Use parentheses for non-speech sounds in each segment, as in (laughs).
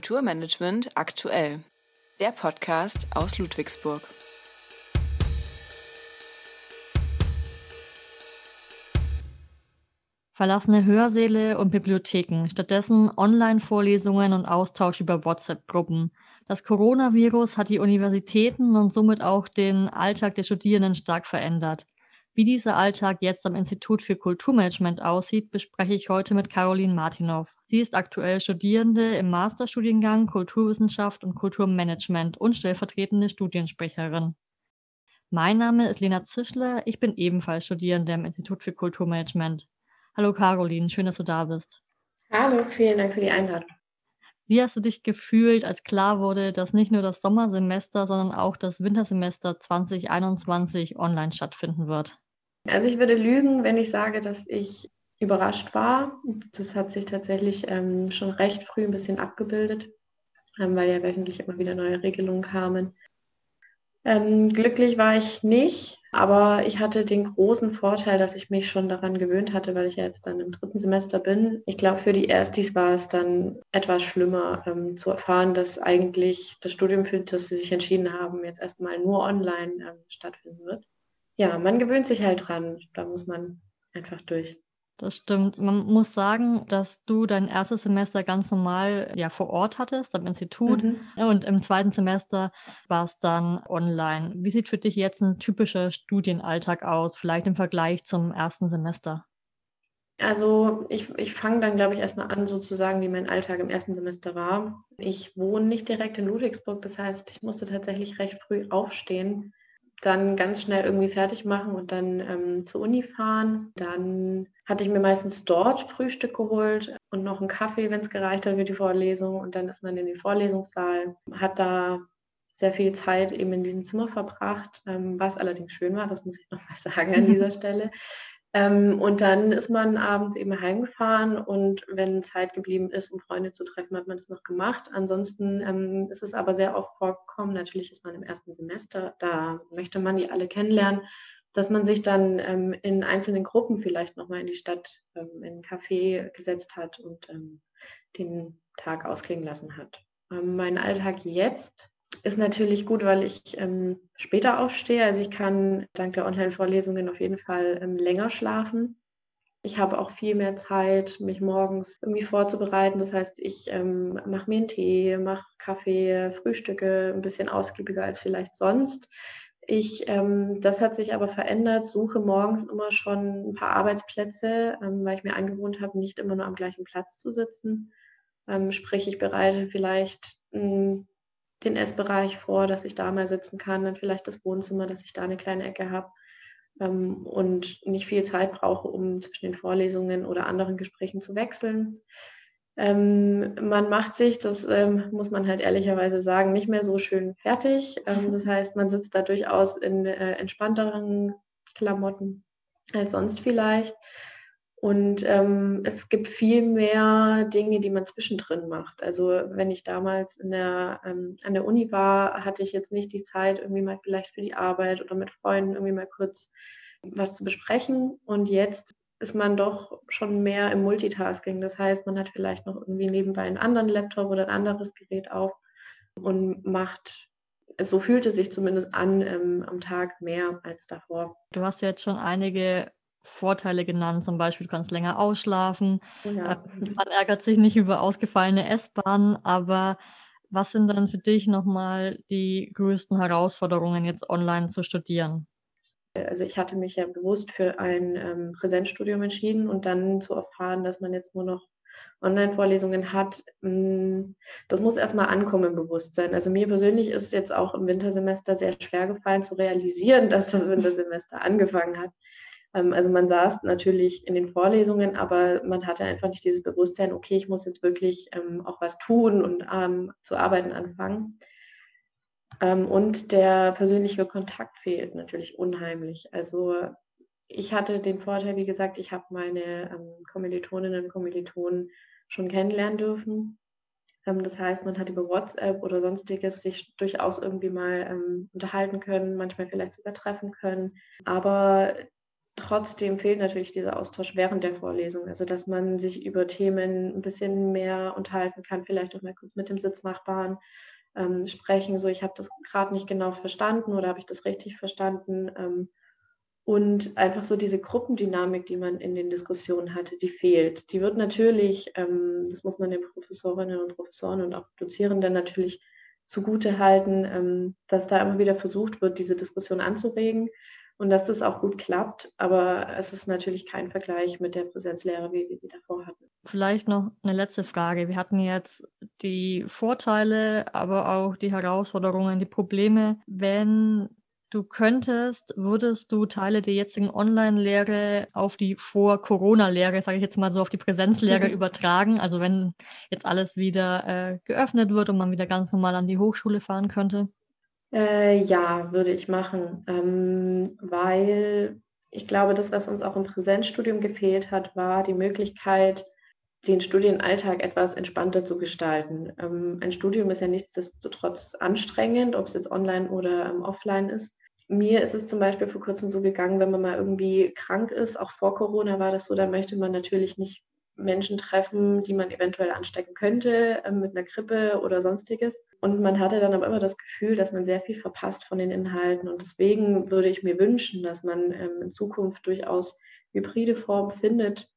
Kulturmanagement aktuell. Der Podcast aus Ludwigsburg. Verlassene Hörsäle und Bibliotheken, stattdessen Online-Vorlesungen und Austausch über WhatsApp-Gruppen. Das Coronavirus hat die Universitäten und somit auch den Alltag der Studierenden stark verändert. Wie dieser Alltag jetzt am Institut für Kulturmanagement aussieht, bespreche ich heute mit Caroline Martinov. Sie ist aktuell Studierende im Masterstudiengang Kulturwissenschaft und Kulturmanagement und stellvertretende Studiensprecherin. Mein Name ist Lena Zischler, ich bin ebenfalls Studierende im Institut für Kulturmanagement. Hallo Caroline, schön, dass du da bist. Hallo, vielen Dank für die Einladung. Wie hast du dich gefühlt, als klar wurde, dass nicht nur das Sommersemester, sondern auch das Wintersemester 2021 online stattfinden wird? Also ich würde lügen, wenn ich sage, dass ich überrascht war. Das hat sich tatsächlich ähm, schon recht früh ein bisschen abgebildet, ähm, weil ja wöchentlich immer wieder neue Regelungen kamen. Ähm, glücklich war ich nicht, aber ich hatte den großen Vorteil, dass ich mich schon daran gewöhnt hatte, weil ich ja jetzt dann im dritten Semester bin. Ich glaube, für die Erstis war es dann etwas schlimmer ähm, zu erfahren, dass eigentlich das Studium, für das sie sich entschieden haben, jetzt erstmal nur online ähm, stattfinden wird. Ja, man gewöhnt sich halt dran. Da muss man einfach durch. Das stimmt. Man muss sagen, dass du dein erstes Semester ganz normal ja vor Ort hattest, am Institut. Mhm. Und im zweiten Semester war es dann online. Wie sieht für dich jetzt ein typischer Studienalltag aus, vielleicht im Vergleich zum ersten Semester? Also ich, ich fange dann, glaube ich, erstmal an, sozusagen, wie mein Alltag im ersten Semester war. Ich wohne nicht direkt in Ludwigsburg, das heißt, ich musste tatsächlich recht früh aufstehen, dann ganz schnell irgendwie fertig machen und dann ähm, zur Uni fahren. Dann hatte ich mir meistens dort Frühstück geholt und noch einen Kaffee, wenn es gereicht hat für die Vorlesung. Und dann ist man in den Vorlesungssaal, hat da sehr viel Zeit eben in diesem Zimmer verbracht, ähm, was allerdings schön war, das muss ich noch mal sagen an dieser (laughs) Stelle. Ähm, und dann ist man abends eben heimgefahren und wenn Zeit geblieben ist, um Freunde zu treffen, hat man das noch gemacht. Ansonsten ähm, ist es aber sehr oft vorgekommen, natürlich ist man im ersten Semester, da möchte man die alle kennenlernen, dass man sich dann ähm, in einzelnen Gruppen vielleicht nochmal in die Stadt, ähm, in ein Café gesetzt hat und ähm, den Tag ausklingen lassen hat. Ähm, mein Alltag jetzt ist natürlich gut, weil ich ähm, später aufstehe. Also ich kann dank der Online-Vorlesungen auf jeden Fall ähm, länger schlafen. Ich habe auch viel mehr Zeit, mich morgens irgendwie vorzubereiten. Das heißt, ich ähm, mache mir einen Tee, mache Kaffee, Frühstücke ein bisschen ausgiebiger als vielleicht sonst. Ich, ähm, das hat sich aber verändert, suche morgens immer schon ein paar Arbeitsplätze, ähm, weil ich mir angewohnt habe, nicht immer nur am gleichen Platz zu sitzen. Ähm, sprich, ich bereite vielleicht hm, den Essbereich vor, dass ich da mal sitzen kann, dann vielleicht das Wohnzimmer, dass ich da eine kleine Ecke habe ähm, und nicht viel Zeit brauche, um zwischen den Vorlesungen oder anderen Gesprächen zu wechseln. Ähm, man macht sich, das ähm, muss man halt ehrlicherweise sagen, nicht mehr so schön fertig. Ähm, das heißt, man sitzt da durchaus in äh, entspannteren Klamotten als sonst vielleicht. Und ähm, es gibt viel mehr Dinge, die man zwischendrin macht. Also wenn ich damals in der, ähm, an der Uni war, hatte ich jetzt nicht die Zeit, irgendwie mal vielleicht für die Arbeit oder mit Freunden irgendwie mal kurz was zu besprechen. Und jetzt ist man doch schon mehr im Multitasking. Das heißt, man hat vielleicht noch irgendwie nebenbei einen anderen Laptop oder ein anderes Gerät auf und macht so fühlt es sich zumindest an ähm, am Tag mehr als davor. Du hast jetzt schon einige Vorteile genannt, zum Beispiel du kannst länger ausschlafen. Oh ja. Äh, man ärgert sich nicht über ausgefallene S-Bahnen, aber was sind dann für dich nochmal die größten Herausforderungen, jetzt online zu studieren? Also ich hatte mich ja bewusst für ein ähm, Präsenzstudium entschieden und dann zu erfahren, dass man jetzt nur noch Online-Vorlesungen hat, mh, mm, das muss erstmal ankommen im Bewusstsein. Also mir persönlich ist es jetzt auch im Wintersemester sehr schwer gefallen zu realisieren, (laughs) dass das Wintersemester angefangen hat. Ähm, also man saß natürlich in den Vorlesungen, aber man hatte einfach nicht dieses Bewusstsein, okay, ich muss jetzt wirklich ähm, auch was tun und ähm, zu arbeiten anfangen. Ähm, und der persönliche Kontakt fehlt natürlich unheimlich. Also ich hatte den Vorteil, wie gesagt, ich habe meine ähm, Kommilitoninnen und Kommilitonen schon kennenlernen dürfen. Ähm, das heißt, man hat über WhatsApp oder sonstiges sich durchaus irgendwie mal unterhalten können, manchmal vielleicht sogar treffen können. Aber trotzdem fehlt natürlich dieser Austausch während der Vorlesung, also dass man sich über Themen ein bisschen mehr unterhalten kann, vielleicht auch mal kurz mit dem Sitznachbarn ähm, sprechen, so ich habe das gerade nicht genau verstanden oder habe ich das richtig verstanden. Ähm, und einfach so diese Gruppendynamik, die man in den Diskussionen hatte, die fehlt. Die wird natürlich, ähm, das muss man den Professorinnen und Professoren und auch Dozierenden natürlich zugute halten, ähm, dass da immer wieder versucht wird, diese Diskussion anzuregen und dass das auch gut klappt. Aber es ist natürlich kein Vergleich mit der Präsenzlehre, wie wir sie davor hatten. Vielleicht noch eine letzte Frage. Wir hatten jetzt die Vorteile, aber auch die Herausforderungen, die Probleme. Wenn du könntest, würdest du Teile der jetzigen Online-Lehre auf die Vor-Corona-Lehre, sage ich jetzt mal so, auf die Präsenzlehre (laughs) übertragen? Also wenn jetzt alles wieder äh, geöffnet wird und man wieder ganz normal an die Hochschule fahren könnte? Äh, ja, würde ich machen, ähm, weil ich glaube, das, was uns auch im Präsenzstudium gefehlt hat, war die Möglichkeit, den Studienalltag etwas entspannter zu gestalten. Ähm, ein Studium ist ja nichtsdestotrotz anstrengend, ob es jetzt online oder ähm, offline ist. Mir ist es zum Beispiel vor kurzem so gegangen, wenn man mal irgendwie krank ist, auch vor Corona war das so, da möchte man natürlich nicht Menschen treffen, die man eventuell anstecken könnte äh, mit einer Grippe oder sonstiges. Und man hatte dann aber immer das Gefühl, dass man sehr viel verpasst von den Inhalten. Und deswegen würde ich mir wünschen, dass man ähm, in Zukunft durchaus hybride Formen findet,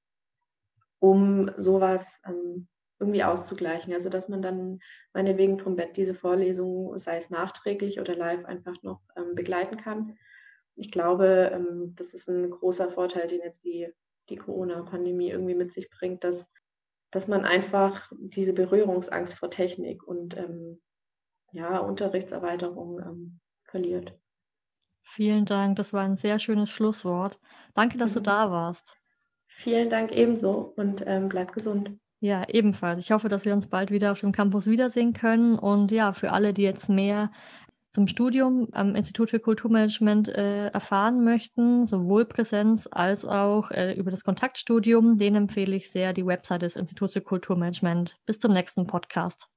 um sowas ähm, irgendwie auszugleichen. Also dass man dann meinetwegen vom Bett diese Vorlesung, sei es nachträglich oder live, einfach noch ähm, begleiten kann. Ich glaube, ähm, das ist ein großer Vorteil, den jetzt die, die Corona-Pandemie irgendwie mit sich bringt, dass, dass man einfach diese Berührungsangst vor Technik und ähm, ja, Unterrichtserweiterung ähm, verliert. Vielen Dank, das war ein sehr schönes Schlusswort. Danke, dass mhm. du da warst. Vielen Dank ebenso und ähm, bleib gesund. Ja, ebenfalls. Ich hoffe, dass wir uns bald wieder auf dem Campus wiedersehen können. Und ja, für alle, die jetzt mehr zum Studium am Institut für Kulturmanagement äh, erfahren möchten, sowohl Präsenz als auch äh, über das Kontaktstudium, denen empfehle ich sehr die Website des Instituts für Kulturmanagement. Bis zum nächsten Podcast.